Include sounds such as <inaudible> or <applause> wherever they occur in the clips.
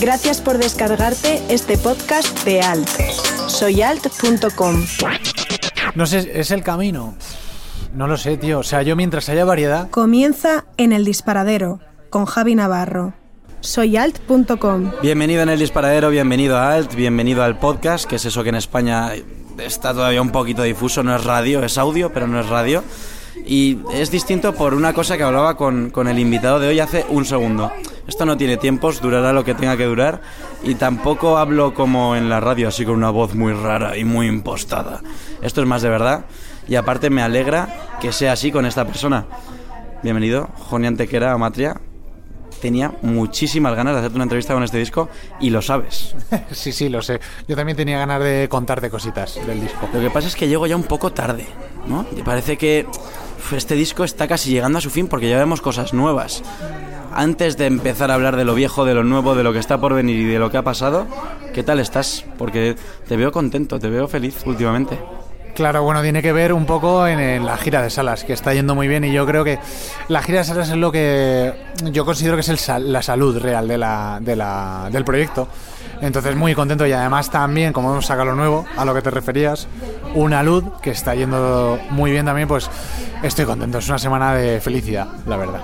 Gracias por descargarte este podcast de Alt. Soyalt.com. No sé, ¿es el camino? No lo sé, tío. O sea, yo mientras haya variedad... Comienza en el disparadero con Javi Navarro. Soyalt.com. Bienvenido en el disparadero, bienvenido a Alt, bienvenido al podcast, que es eso que en España está todavía un poquito difuso, no es radio, es audio, pero no es radio. Y es distinto por una cosa que hablaba con, con, el invitado de hoy hace un segundo. Esto no tiene tiempos, durará lo que tenga que durar. Y tampoco hablo como en la radio, así con una voz muy rara y muy impostada. Esto es más de verdad. Y aparte me alegra que sea así con esta persona. Bienvenido, Joni Antequera a Matria. Tenía muchísimas ganas de hacerte una entrevista con este disco y lo sabes. <laughs> sí, sí, lo sé. Yo también tenía ganas de contarte cositas del disco. Lo que pasa es que llego ya un poco tarde, ¿no? Y parece que este disco está casi llegando a su fin porque ya vemos cosas nuevas. Antes de empezar a hablar de lo viejo, de lo nuevo, de lo que está por venir y de lo que ha pasado, ¿qué tal estás? Porque te veo contento, te veo feliz últimamente. Claro, bueno, tiene que ver un poco en, la gira de salas, que está yendo muy bien y yo creo que la gira de salas es lo que yo considero que es la salud real del proyecto. Entonces muy contento y además también, como hemos sacado lo nuevo, a lo que te referías, una luz que está yendo muy bien también, pues estoy contento. Es una semana de felicidad, la verdad.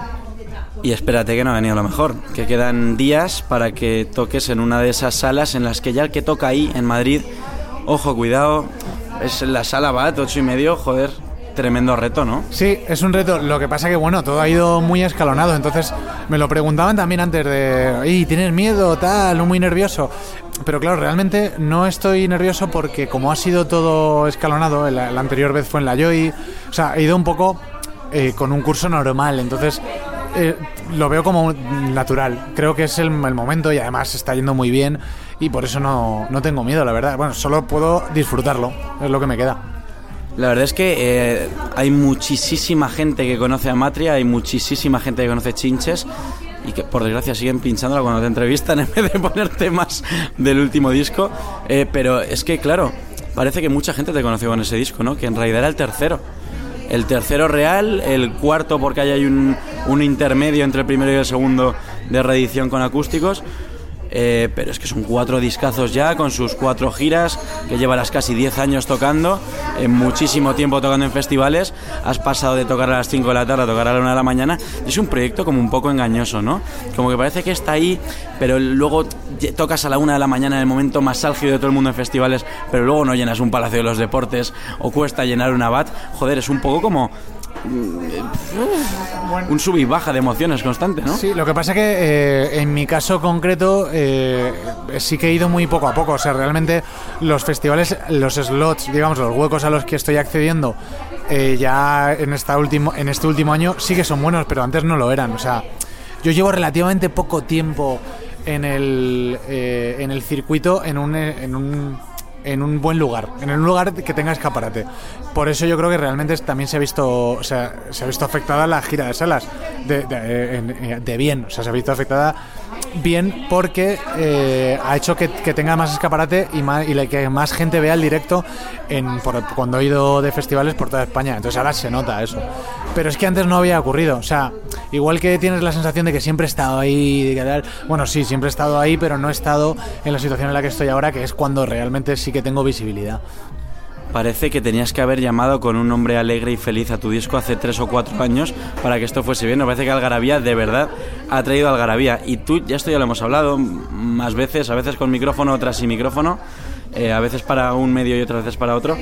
Y espérate que no ha venido lo mejor, que quedan días para que toques en una de esas salas en las que ya el que toca ahí en Madrid, ojo, cuidado, es la sala BAT, ocho y medio, joder, tremendo reto, ¿no? Sí, es un reto. Lo que pasa que, bueno, todo ha ido muy escalonado. Entonces, me lo preguntaban también antes de, ¿y tienes miedo, tal, muy nervioso? Pero claro, realmente no estoy nervioso porque como ha sido todo escalonado, la, anterior vez fue en la Joy, o sea, he ido un poco eh, con un curso normal. Entonces, eh, lo veo como natural. Creo que es el, el, momento y además está yendo muy bien y por eso no, no tengo miedo, la verdad. Bueno, solo puedo disfrutarlo, es lo que me queda. La verdad es que eh, hay muchísima gente que conoce a Matria, hay muchísima gente que conoce Chinches y que por desgracia siguen pinchándola cuando te entrevistan <laughs> en vez de poner temas del último disco. Eh, pero es que, claro, parece que mucha gente te conoció con ese disco, ¿no? Que en realidad era el tercero. El tercero real, el cuarto porque hay un, un intermedio entre el primero y el segundo de reedición con acústicos. Eh, pero es que son cuatro discazos ya, con sus cuatro giras, que lleva las casi 10 años tocando, en muchísimo tiempo tocando en festivales, has pasado de tocar a las 5 de la tarde a tocar a la 1 de la mañana, es un proyecto como un poco engañoso, ¿no? Como que parece que está ahí, pero luego tocas a la 1 de la mañana en el momento más álgido de todo el mundo en festivales, pero luego no llenas un Palacio de los Deportes o cuesta llenar una BAT, joder, es un poco como un sub y baja de emociones constante, ¿no? Sí, lo que pasa que eh, en mi caso concreto eh, sí que he ido muy poco a poco. O sea, realmente los festivales, los slots, digamos, los huecos a los que estoy accediendo eh, ya en, esta último, en este último año sí que son buenos, pero antes no lo eran. O sea, yo llevo relativamente poco tiempo en el, en el circuito, en un en un buen lugar, en un lugar que tenga escaparate. Por eso yo creo que realmente también se ha visto, o sea, se ha visto afectada la gira de salas de, de, de bien, o sea, se ha visto afectada bien porque eh, ha hecho que, tenga más escaparate y, más, y que más gente vea el directo en, cuando he ido de festivales por toda España. Entonces ahora se nota eso. Pero es que antes no había ocurrido. O sea, igual que tienes la sensación de que siempre he estado ahí, bueno, sí, siempre he estado ahí, pero no he estado en la situación en la que estoy ahora, que es cuando realmente sí que tengo visibilidad. Parece que tenías que haber llamado con un nombre alegre y feliz a tu disco hace tres o cuatro años para que esto fuese bien. Me parece que Algarabía de verdad ha traído Algarabía. Y tú, ya esto ya lo hemos hablado más veces, a veces con micrófono, otras sin micrófono, eh, a veces para un medio y otras veces para otro.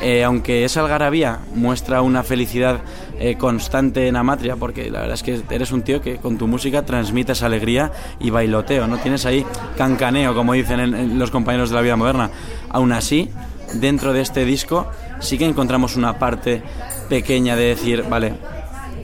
Eh, aunque esa algarabía muestra una felicidad eh, constante en Amatria, porque la verdad es que eres un tío que con tu música transmites alegría y bailoteo, ¿no? Tienes ahí cancaneo, como dicen los compañeros de la vida moderna. Aún así, dentro de este disco sí que encontramos una parte pequeña de decir, vale,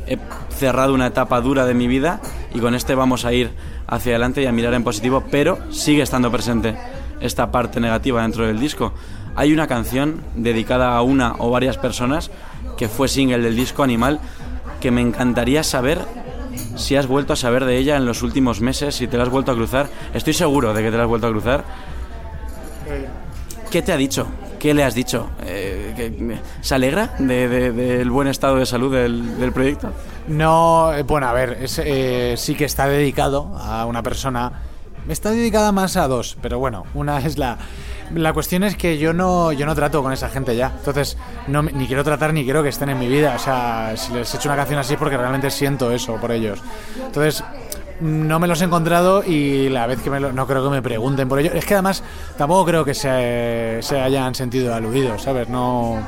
he cerrado una etapa dura de mi vida y con este vamos a ir hacia adelante y a mirar en positivo, pero sigue estando presente esta parte negativa dentro del disco. Hay una canción dedicada a una o varias personas que fue single del disco Animal que me encantaría saber si has vuelto a saber de ella en los últimos meses, si te la has vuelto a cruzar. Estoy seguro de que te la has vuelto a cruzar. ¿Qué te ha dicho? ¿Qué le has dicho? Eh, ¿Se alegra del buen estado de salud del, proyecto? No, eh, bueno, a ver, eh, sí que está dedicado a una persona está dedicada más a dos, pero bueno, una es la la cuestión es que yo no yo no trato con esa gente ya. Entonces, no ni quiero tratar ni quiero que estén en mi vida, o sea, si les he hecho una canción así es porque realmente siento eso por ellos. Entonces, no me los he encontrado y la vez que me lo, no creo que me pregunten por ello. Es que además tampoco creo que se, se hayan sentido aludidos, ¿sabes? No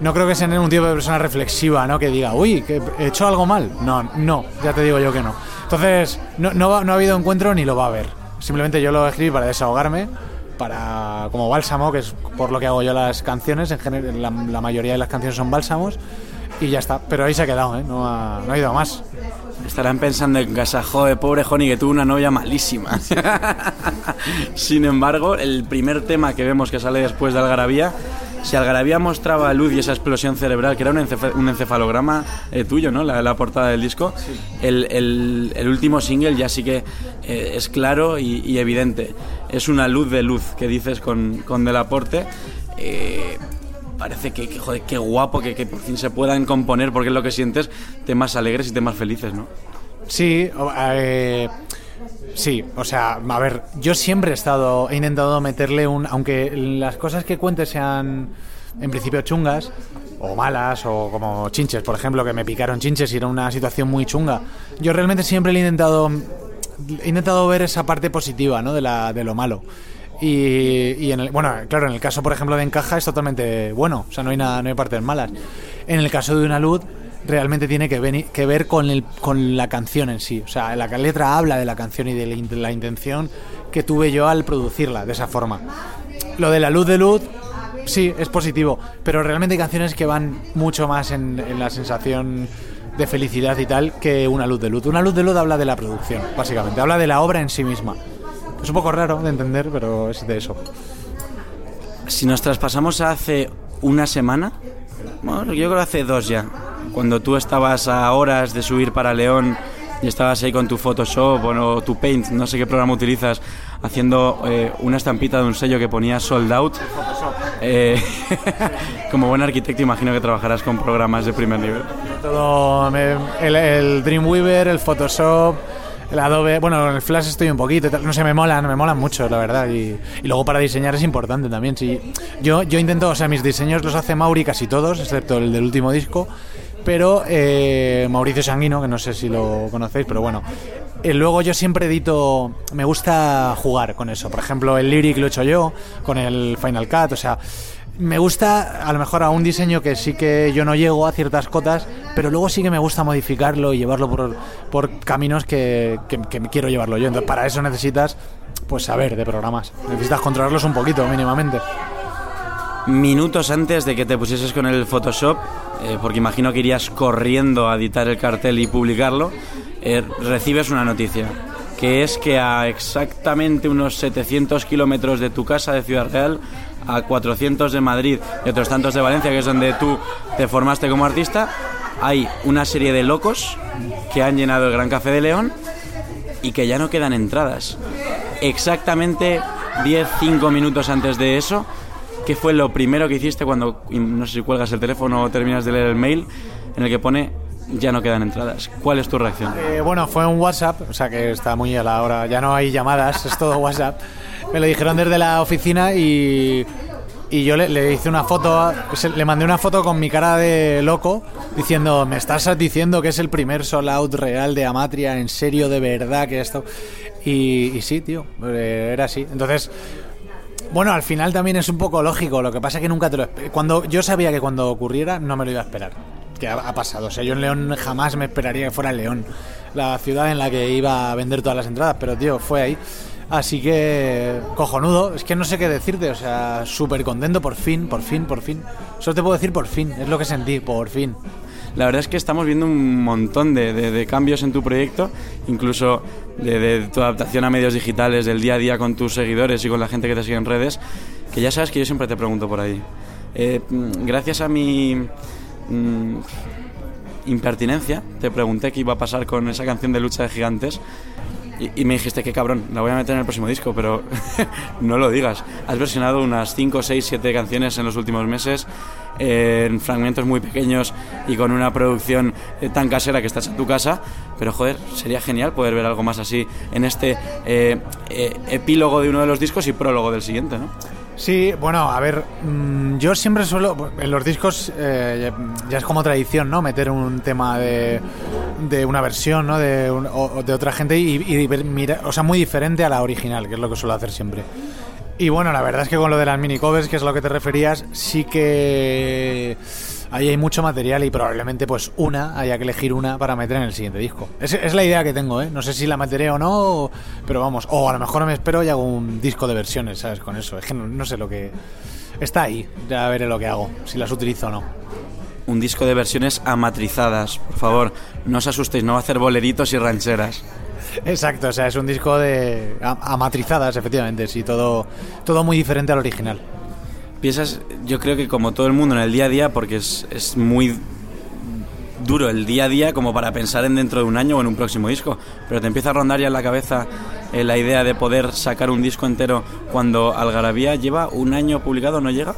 no creo que sean un tipo de persona reflexiva, ¿no? Que diga, uy, que he hecho algo mal. No, no, ya te digo yo que no. Entonces, no, no, no ha habido encuentro ni lo va a haber. Simplemente yo lo escribí para desahogarme, para como bálsamo, que es por lo que hago yo las canciones. En general, la, la mayoría de las canciones son bálsamos. Y ya está. Pero ahí se ha quedado, ¿eh? No ha, no ha ido a más. Estarán pensando en casa, joder, pobre Joni, que tuvo una novia malísima. <laughs> Sin embargo, el primer tema que vemos que sale después de Algarabía, si Algarabía mostraba luz y esa explosión cerebral, que era un, encef- un encefalograma eh, tuyo, ¿no? La, la portada del disco, el, el- el último single ya sí que eh, es claro y, y evidente. Es una luz de luz que dices con, con Delaporte. Eh, parece que, que, joder, qué guapo que, que por fin se puedan componer, porque es lo que sientes, temas alegres y temas felices, ¿no? Sí, eh, sí, o sea, a ver, yo siempre he estado, he intentado meterle un, aunque las cosas que cuente sean en principio chungas o malas o como chinches, por ejemplo, que me picaron chinches y era una situación muy chunga. Yo realmente siempre le he intentado, he intentado ver esa parte positiva, ¿no? De la, de lo malo. Y, y en el, bueno, claro, en el caso, por ejemplo, de Encaja es totalmente bueno, o sea, no hay nada, no hay partes malas. En el caso de Una Luz, realmente tiene que, venir, que ver con, el, con la canción en sí. O sea, la letra habla de la canción y de la, in- la intención que tuve yo al producirla de esa forma. Lo de la luz de luz, sí, es positivo, pero realmente hay canciones que van mucho más en, en la sensación de felicidad y tal que una luz de luz. Una luz de luz habla de la producción, básicamente, habla de la obra en sí misma. Es un poco raro de entender, pero es de eso. Si nos traspasamos a hace una semana, bueno, yo creo hace dos ya, cuando tú estabas a horas de subir para León y estabas ahí con tu Photoshop o no, tu Paint, no sé qué programa utilizas, haciendo eh, una estampita de un sello que ponía Sold Out. Eh, <laughs> como buen arquitecto imagino que trabajarás con programas de primer nivel. Todo me- el, el Dreamweaver, el Photoshop, el Adobe, bueno, el Flash estoy un poquito, no sé, me molan, me molan mucho, la verdad. Y, y luego para diseñar es importante también. Sí. Yo, yo intento, o sea, mis diseños los hace Mauri casi todos, excepto el del último disco. Pero eh, Mauricio Sanguino, que no sé si lo conocéis, pero bueno. Eh, luego yo siempre edito, me gusta jugar con eso. Por ejemplo, el lyric lo he hecho yo, con el Final Cut, o sea, me gusta a lo mejor a un diseño que sí que yo no llego a ciertas cotas, pero luego sí que me gusta modificarlo y llevarlo por, por caminos que, que, quiero llevarlo yo. Entonces, para eso necesitas pues saber de programas. Necesitas controlarlos un poquito, mínimamente. Minutos antes de que te pusieses con el Photoshop, eh, porque imagino que irías corriendo a editar el cartel y publicarlo, eh, recibes una noticia, que es que a exactamente unos 700 kilómetros de tu casa de Ciudad Real, a 400 de Madrid y otros tantos de Valencia, que es donde tú te formaste como artista, hay una serie de locos que han llenado el Gran Café de León y que ya no quedan entradas. Exactamente 10-5 minutos antes de eso, ¿qué fue lo primero que hiciste cuando, no sé si cuelgas el teléfono o terminas de leer el mail, en el que pone ya no quedan entradas? ¿Cuál es tu reacción? Eh, bueno, fue un WhatsApp, o sea que está muy a la hora, ya no hay llamadas, es todo WhatsApp. Me lo dijeron desde la oficina y, y yo le, le hice una foto, le mandé una foto con mi cara de loco diciendo, me estás diciendo que es el primer sold out real de Amatria, en serio, de verdad que esto... Y, y sí, tío, eh, era así. Entonces, bueno, al final también es un poco lógico. Lo que pasa es que nunca te lo cuando Yo sabía que cuando ocurriera no me lo iba a esperar. Que ha, ha pasado. O sea, yo en León jamás me esperaría que fuera León, la ciudad en la que iba a vender todas las entradas. Pero, tío, fue ahí. Así que, cojonudo. Es que no sé qué decirte. O sea, súper contento por fin, por fin, por fin. Solo te puedo decir por fin. Es lo que sentí, por fin. La verdad es que estamos viendo un montón de, de- cambios en tu proyecto, incluso de, tu adaptación a medios digitales, del día a día con tus seguidores y con la gente que te sigue en redes, que ya sabes que yo siempre te pregunto por ahí. Eh, gracias a mi mm, impertinencia, te pregunté qué iba a pasar con esa canción de lucha de gigantes Y, me dijiste, qué cabrón, la voy a meter en el próximo disco, pero <laughs> no lo digas. Has versionado unas 5, 6, 7 canciones en los últimos meses, en fragmentos muy pequeños y con una producción eh, tan casera que estás en tu casa, pero joder, sería genial poder ver algo más así en este eh, eh, epílogo de uno de los discos y prólogo del siguiente, ¿no? Sí, bueno, a ver, mm, yo siempre suelo, en los discos ya es como tradición, ¿no? Meter un tema de, de una versión, ¿no? De, de otra gente y, mira, o sea, muy diferente a la original, que es lo que suelo hacer siempre. Y bueno, la verdad es que con lo de las mini covers, que es lo que te referías, sí que ahí hay mucho material y probablemente pues una, haya que elegir una para meter en el siguiente disco. Es, la idea que tengo, ¿eh? No sé si la meteré o no, pero vamos, o a lo mejor me espero y hago un disco de versiones, ¿sabes? Con eso, es que no, sé lo que... Está ahí, ya veré lo que hago, si las utilizo o no un disco de versiones amatrizadas. Por favor, no os asustéis, no va a hacer boleritos y rancheras. Exacto, o sea, es un disco de amatrizadas, efectivamente, sí, todo, todo muy diferente al original. Piensas, yo creo que como todo el mundo en el día a día, porque es, es muy duro el día a día como para pensar en dentro de un año o en un próximo disco, pero te empieza a rondar ya en la cabeza eh, la idea de poder sacar un disco entero cuando Algarabía lleva un año publicado, ¿no llega?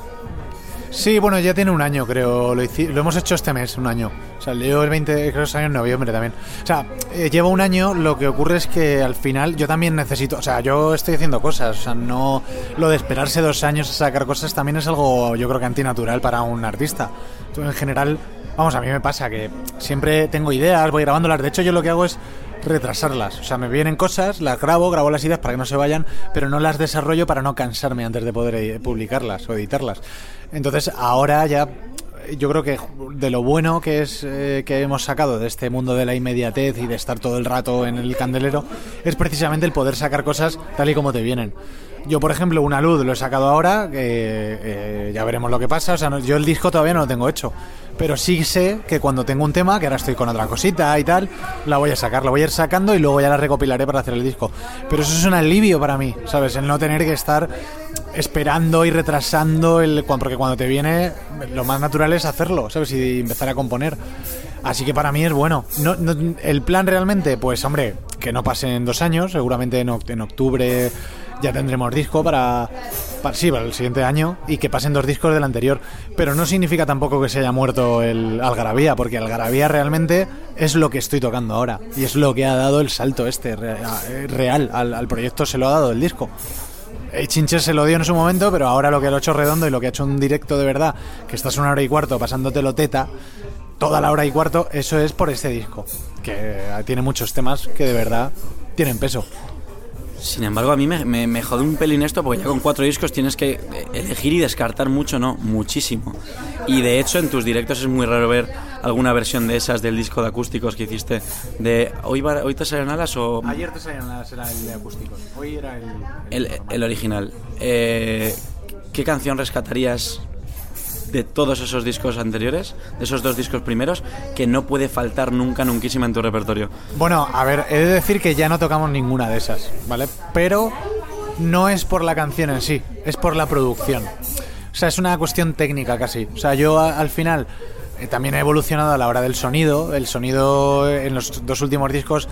Sí, bueno, ya tiene un año, creo. Lo, lo hemos hecho este mes, un año. O sea, leo el 20, creo que año en noviembre también. O sea, eh, llevo un año, lo que ocurre es que al final yo también necesito. O sea, yo estoy haciendo cosas. O sea, no. Lo de esperarse dos años a sacar cosas también es algo, yo creo que antinatural para un artista. en general, vamos, a mí me pasa que siempre tengo ideas, voy grabándolas. De hecho, yo lo que hago es retrasarlas. O sea, me vienen cosas, las grabo, grabo las ideas para que no se vayan, pero no las desarrollo para no cansarme antes de poder eh, publicarlas o editarlas. Entonces, ahora ya yo creo que de lo bueno que es eh, que hemos sacado de este mundo de la inmediatez y de estar todo el rato en el candelero es precisamente el poder sacar cosas tal y como te vienen. Yo, por ejemplo, una luz lo he sacado ahora, eh, ya veremos lo que pasa. O sea, yo el disco todavía no lo tengo hecho pero sí sé que cuando tengo un tema, que ahora estoy con otra cosita y tal, la voy a sacar, la voy a ir sacando y luego ya la recopilaré para hacer el disco. Pero eso es un alivio para mí, ¿sabes? El no tener que estar esperando y retrasando, el, porque cuando te viene, lo más natural es hacerlo, ¿sabes? Y empezar a componer. Así que para mí es bueno. el plan realmente, pues hombre, que no pase en dos años, seguramente en, en octubre ya tendremos disco para, para, sí, para el siguiente año y que pasen dos discos del anterior. Pero no significa tampoco que se haya muerto el Algarabía, porque Algarabía realmente es lo que estoy tocando ahora y es lo que ha dado el salto este real al, proyecto, se lo ha dado el disco. Chinches se lo dio en su momento, pero ahora lo que ha hecho redondo y lo que ha hecho un directo de verdad, que estás una hora y cuarto pasándotelo teta, toda la hora y cuarto, eso es por este disco, que tiene muchos temas que de verdad tienen peso. Sin embargo, a mí me, me, jode un pelín esto porque ya con cuatro discos tienes que elegir y descartar mucho, ¿no? Muchísimo. Y de hecho, en tus directos es muy raro ver alguna versión de esas del disco de acústicos que hiciste. De ¿Hoy, hoy te salieron alas o.? Ayer te salieron alas, era el de acústicos. Hoy era el. El, el original. Eh, ¿Qué canción rescatarías de todos esos discos anteriores, de esos dos discos primeros, que no puede faltar nunca, nunquísima en tu repertorio? Bueno, a ver, he de decir que ya no tocamos ninguna de esas, ¿vale? Pero no es por la canción en sí, es por la producción. O sea, es una cuestión técnica casi. O sea, yo al final eh, también he evolucionado a la hora del sonido. El sonido en los dos últimos discos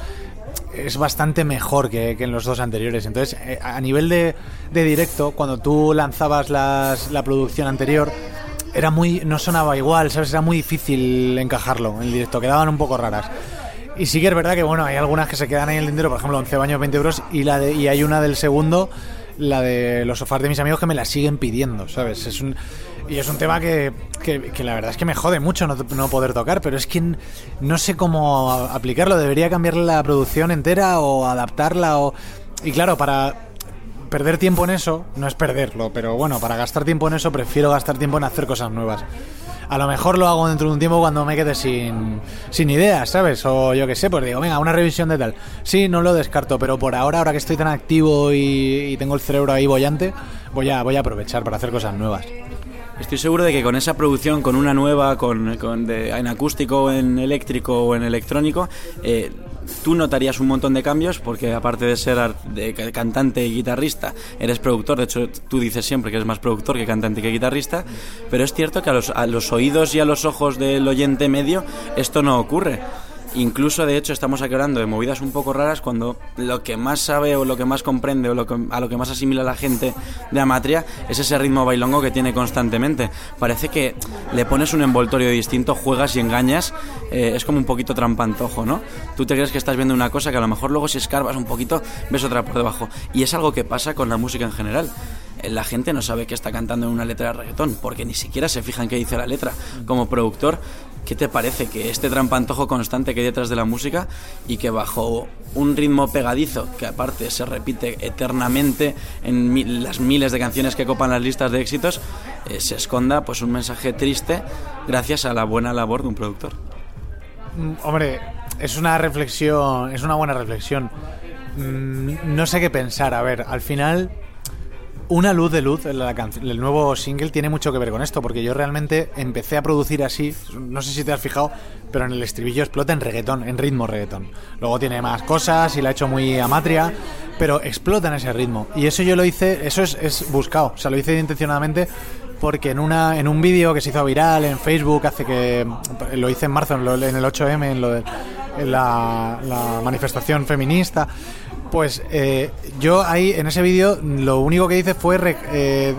es bastante mejor que, en los dos anteriores. Entonces, eh, a nivel de, directo, cuando tú lanzabas la producción anterior, era muy no sonaba igual, ¿sabes? Era muy difícil encajarlo en el directo, quedaban un poco raras. Y sí que es verdad que, bueno, hay algunas que se quedan ahí en el dinero, por ejemplo, 11 baños, 20 euros, y, la de, y hay una del segundo, la de los sofás de mis amigos, que me la siguen pidiendo, ¿sabes? Es un, y es un tema que, que, la verdad es que me jode mucho no, no, poder tocar, pero es que no sé cómo aplicarlo. Debería cambiarle la producción entera o adaptarla o... Y claro, para perder tiempo en eso no es perderlo, pero bueno, para gastar tiempo en eso prefiero gastar tiempo en hacer cosas nuevas. A lo mejor lo hago dentro de un tiempo cuando me quede sin, sin ideas, ¿sabes? O yo qué sé, pues digo, venga, una revisión de tal. Sí, no lo descarto, pero por ahora, ahora que estoy tan activo y, tengo el cerebro ahí bollante, voy a, voy a aprovechar para hacer cosas nuevas. Estoy seguro de que con esa producción, con una nueva, con, con en acústico, en eléctrico o en electrónico, eh, tú notarías un montón de cambios porque aparte de ser cantante y guitarrista, eres productor. De hecho, tú dices siempre que eres más productor que cantante que guitarrista. Pero es cierto que a los, a los oídos y a los ojos del oyente medio esto no ocurre. Incluso, de hecho, estamos aquí de movidas un poco raras cuando lo que más sabe o lo que más comprende o lo que, a lo que más asimila la gente de Amatria es ese ritmo bailongo que tiene constantemente. Parece que le pones un envoltorio distinto, juegas y engañas, eh, es como un poquito trampantojo, ¿no? Tú te crees que estás viendo una cosa que a lo mejor luego si escarbas un poquito ves otra por debajo. Y es algo que pasa con la música en general la gente no sabe que está cantando en una letra de reggaetón, porque ni siquiera se fijan qué dice la letra. Como productor, ¿qué te parece que este trampantojo constante que hay detrás de la música y que bajo un ritmo pegadizo, que aparte se repite eternamente en las miles de canciones que copan las listas de éxitos, eh, se esconda pues un mensaje triste gracias a la buena labor de un productor? Mm, hombre, es una reflexión, es una buena reflexión. Mm, no sé qué pensar. A ver, al final una luz de luz, el nuevo single tiene mucho que ver con esto, porque yo realmente empecé a producir así, no sé si te has fijado, pero en el estribillo explota en reggaetón, en ritmo reggaetón. Luego tiene más cosas y la ha hecho muy amatria, pero explota en ese ritmo. Y eso yo lo hice, eso es, es buscado, o sea, lo hice intencionadamente porque en una en un vídeo que se hizo viral en Facebook hace que lo hice en marzo en, el 8M en la manifestación feminista pues eh, yo ahí en ese vídeo lo único que hice fue eh,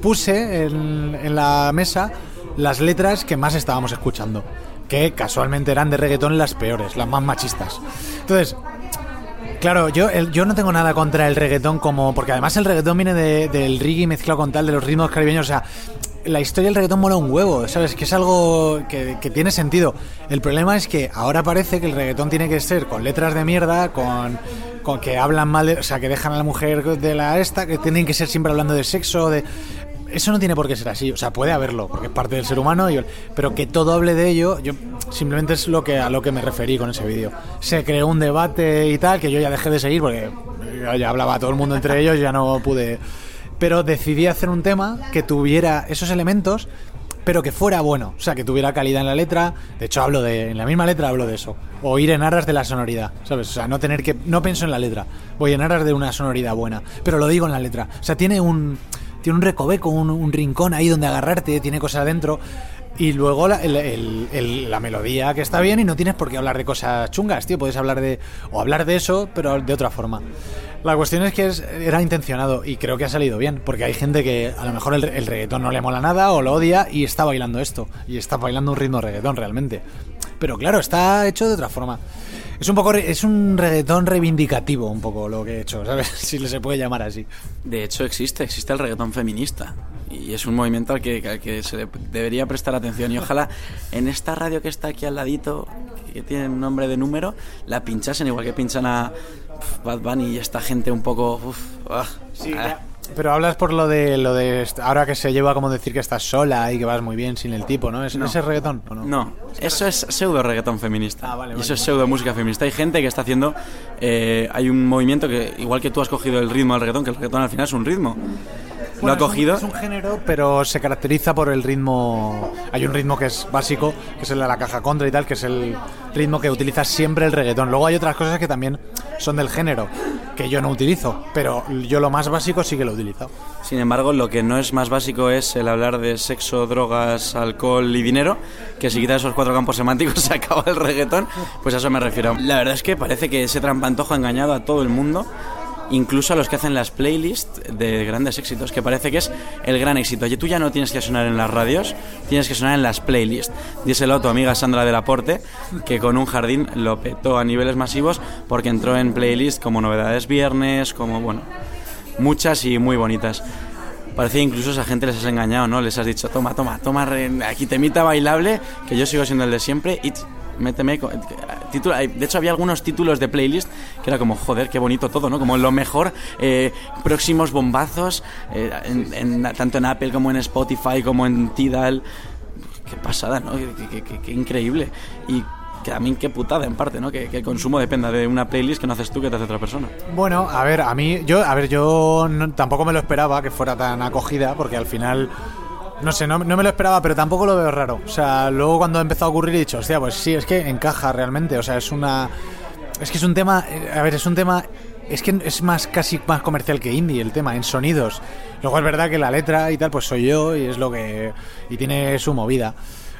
puse en, la mesa las letras que más estábamos escuchando, que casualmente eran de reggaetón las peores, las más machistas. Entonces, claro, yo, yo no tengo nada contra el reggaetón como... Porque además el reggaetón viene del reggae mezclado con tal, de los ritmos caribeños, o sea, la historia del reggaetón mola un huevo, ¿sabes? Que es algo que, que, tiene sentido. El problema es que ahora parece que el reggaetón tiene que ser con letras de mierda, con con que hablan mal, o sea, que dejan a la mujer de la esta, que tienen que ser siempre hablando de sexo, de eso no tiene por qué ser así, o sea, puede haberlo, porque es parte del ser humano, pero que todo hable de ello, yo simplemente es lo que a lo que me referí con ese vídeo. Se creó un debate y tal, que yo ya dejé de seguir porque ya hablaba todo el mundo entre ellos, ya no pude. Pero decidí hacer un tema que tuviera esos elementos, pero que fuera bueno, o sea, que tuviera calidad en la letra. De hecho, hablo de, en la misma letra hablo de eso. O ir en aras de la sonoridad, ¿sabes? O sea, no tener que, no pienso en la letra, voy en aras de una sonoridad buena, pero lo digo en la letra. O sea, tiene un, tiene un recoveco, un, rincón ahí donde agarrarte, tiene cosas adentro. Y luego la, la, melodía que está bien y no tienes por qué hablar de cosas chungas, tío. Puedes hablar de. o hablar de eso, pero de otra forma. La cuestión es que era intencionado y creo que ha salido bien, porque hay gente que a lo mejor el, el, reggaetón no le mola nada o lo odia y está bailando esto, y está bailando un ritmo reggaetón realmente. Pero claro, está hecho de otra forma. Es un poco es un reggaetón reivindicativo un poco lo que he hecho, ¿sabes? <laughs> Si se puede llamar así. De hecho existe, existe el reggaetón feminista y es un movimiento al que, al que se debería prestar atención y ojalá en esta radio que está aquí al ladito, que tiene un nombre de número, la pinchasen igual que pinchan a Bad Bunny y esta gente un poco... Ah, sí, ah. Pero hablas por lo de lo de ahora que se lleva como decir que estás sola y que vas muy bien sin el tipo, ¿no? ¿Es, ese reggaetón o no? No, eso es pseudo reggaetón feminista. Ah, vale, y eso es pseudo música feminista. Hay gente que está haciendo. Eh, hay un movimiento que, igual que tú has cogido el ritmo del reggaetón, que el reggaetón al final es un ritmo lo ha cogido. Es un, género, pero se caracteriza por el ritmo. Hay un ritmo que es básico, que es el de la caja contra y tal, que es el ritmo que utiliza siempre el reggaetón. Luego hay otras cosas que también son del género, que yo no utilizo, pero yo lo más básico sí que lo utilizo. Sin embargo, lo que no es más básico es el hablar de sexo, drogas, alcohol y dinero, que si quitas esos cuatro campos semánticos <laughs> se acaba el reggaetón, pues a eso me refiero. La verdad es que parece que ese trampantojo ha engañado a todo el mundo incluso a los que hacen las playlists de grandes éxitos, que parece que es el gran éxito. Y tú ya no tienes que sonar en las radios, tienes que sonar en las playlists. Díselo a tu amiga Sandra del Aporte, que con un jardín lo petó a niveles masivos porque entró en playlists como Novedades Viernes, como, bueno, muchas y muy bonitas. Parecía incluso esa gente les has engañado, ¿no? Les has dicho, toma, toma, toma, aquí temita bailable, que yo sigo siendo el de siempre, y méteme. Título, de hecho, había algunos títulos de playlist que era como, joder, qué bonito todo, ¿no? Como lo mejor, eh, próximos bombazos, eh, en, tanto en Apple como en Spotify, como en Tidal. Qué pasada, ¿no? Qué, increíble. Y que mí qué putada en parte, ¿no? Que, el consumo dependa de una playlist que no haces tú que te hace otra persona. Bueno, a ver, a mí, yo, a ver, yo tampoco me lo esperaba que fuera tan acogida, porque al final no sé, no, me lo esperaba, pero tampoco lo veo raro. O sea, luego cuando empezó a ocurrir he dicho, hostia, pues sí, es que encaja realmente. O sea, es una. Es que es un tema. A ver, es un tema. Es que es más casi más comercial que indie el tema, en sonidos. Luego es verdad que la letra y tal, pues soy yo y es lo que. Y tiene su movida.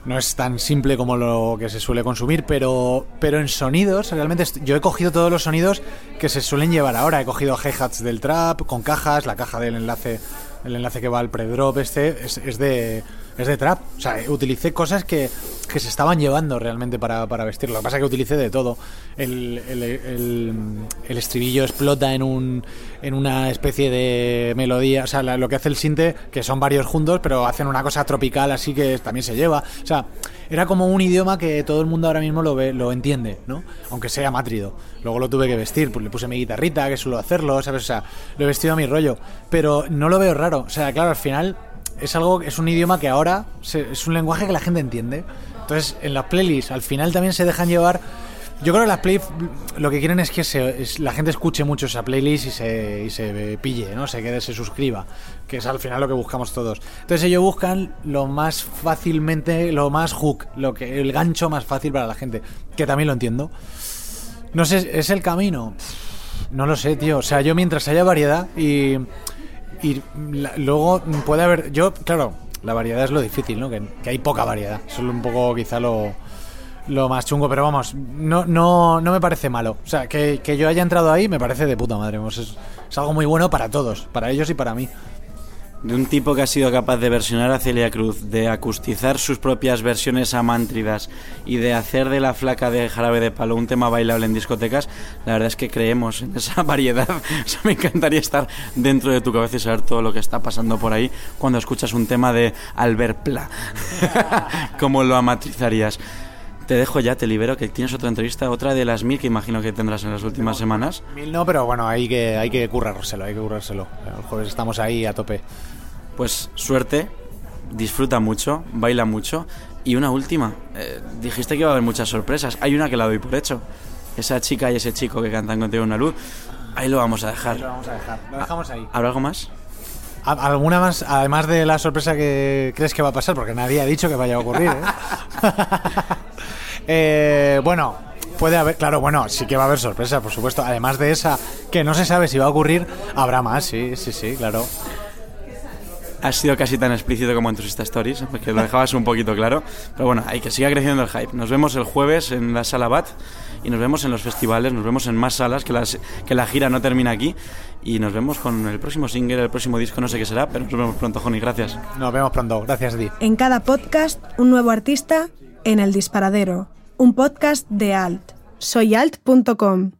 no es tan simple como lo que se suele consumir, pero, pero en sonidos, realmente yo he cogido todos los sonidos que se suelen llevar ahora. He cogido hi-hats del trap con cajas, la caja del enlace, el enlace que va al pre-drop este es, es de es de trap. O sea, utilicé cosas que, que se estaban llevando realmente para, para vestirlo. Lo que pasa es que utilicé de todo. El, el, el- estribillo explota en un en una especie de melodía. O sea, la- lo que hace el sinte, que son varios juntos, pero hacen una cosa tropical así que también se lleva. O sea, era como un idioma que todo el mundo ahora mismo lo ve, lo entiende, ¿no? Aunque sea mátrido. Luego lo tuve que vestir, pues le puse mi guitarrita, que suelo hacerlo, ¿sabes? O sea, lo he vestido a mi rollo. Pero no lo veo raro. O sea, claro, al final es algo, es un idioma que ahora es un lenguaje que la gente entiende. Entonces, en las playlists, al final también se dejan llevar. Yo creo que las playlists lo que quieren es que la gente escuche mucho esa playlist y se, y se pille, ¿no? Se quede, se suscriba, que es al final lo que buscamos todos. Entonces ellos buscan lo más fácilmente, lo más hook, lo que el gancho más fácil para la gente, que también lo entiendo. No sé, ¿es el camino? No lo sé, tío. O sea, yo mientras haya variedad y, y luego puede haber... Yo, claro, la variedad es lo difícil, ¿no? Que, hay poca variedad. Es un poco quizá lo, lo más chungo, pero vamos, no, no, no me parece malo. O sea, que, que yo haya entrado ahí me parece de puta madre. es, es algo muy bueno para todos, para ellos y para mí. De un tipo que ha sido capaz de versionar a Celia Cruz, de acustizar sus propias versiones amántridas y de hacer de la flaca de jarabe de palo un tema bailable en discotecas, la verdad es que creemos en esa <laughs> variedad. O sea, me encantaría estar dentro de tu cabeza y saber todo lo que está pasando por ahí cuando escuchas un tema de Albert Pla. <laughs> ¿Cómo lo amatrizarías? Te dejo ya, te libero, que tienes otra entrevista, otra de las mil que imagino que tendrás en las últimas semanas. Mil no, pero bueno, hay que, hay que currárselo, hay que currárselo. El jueves estamos ahí a tope. Pues suerte, disfruta mucho, baila mucho. Y una última, eh, dijiste que iba a haber muchas sorpresas. Hay una que la doy por hecho. Esa chica y ese chico que cantan contigo una luz. Ahí lo vamos a Lo dejar. vamos a dejar, lo dejamos ahí. ¿Habrá algo más? ¿A- ¿Alguna más, además de la sorpresa que crees que va a pasar? Porque nadie ha dicho que vaya a ocurrir, ¿eh? <laughs> Eh, bueno, puede haber, claro, bueno, sí que va a haber sorpresa, por supuesto. Además de esa, que no se sabe si va a ocurrir, habrá más, sí, sí, sí, claro. Has sido casi tan explícito como en tus Insta Stories, porque lo dejabas un poquito claro. Pero bueno, hay que siga creciendo el hype. Nos vemos el jueves en la sala BAT y nos vemos en los festivales, nos vemos en más salas, que, las, que la gira no termina aquí. Y nos vemos con el próximo single, el próximo disco, no sé qué será, pero nos vemos pronto, Joni. Gracias. Nos vemos pronto. Gracias, Di. En cada podcast, un nuevo artista en El Disparadero, un podcast de Alt. Soyalt.com.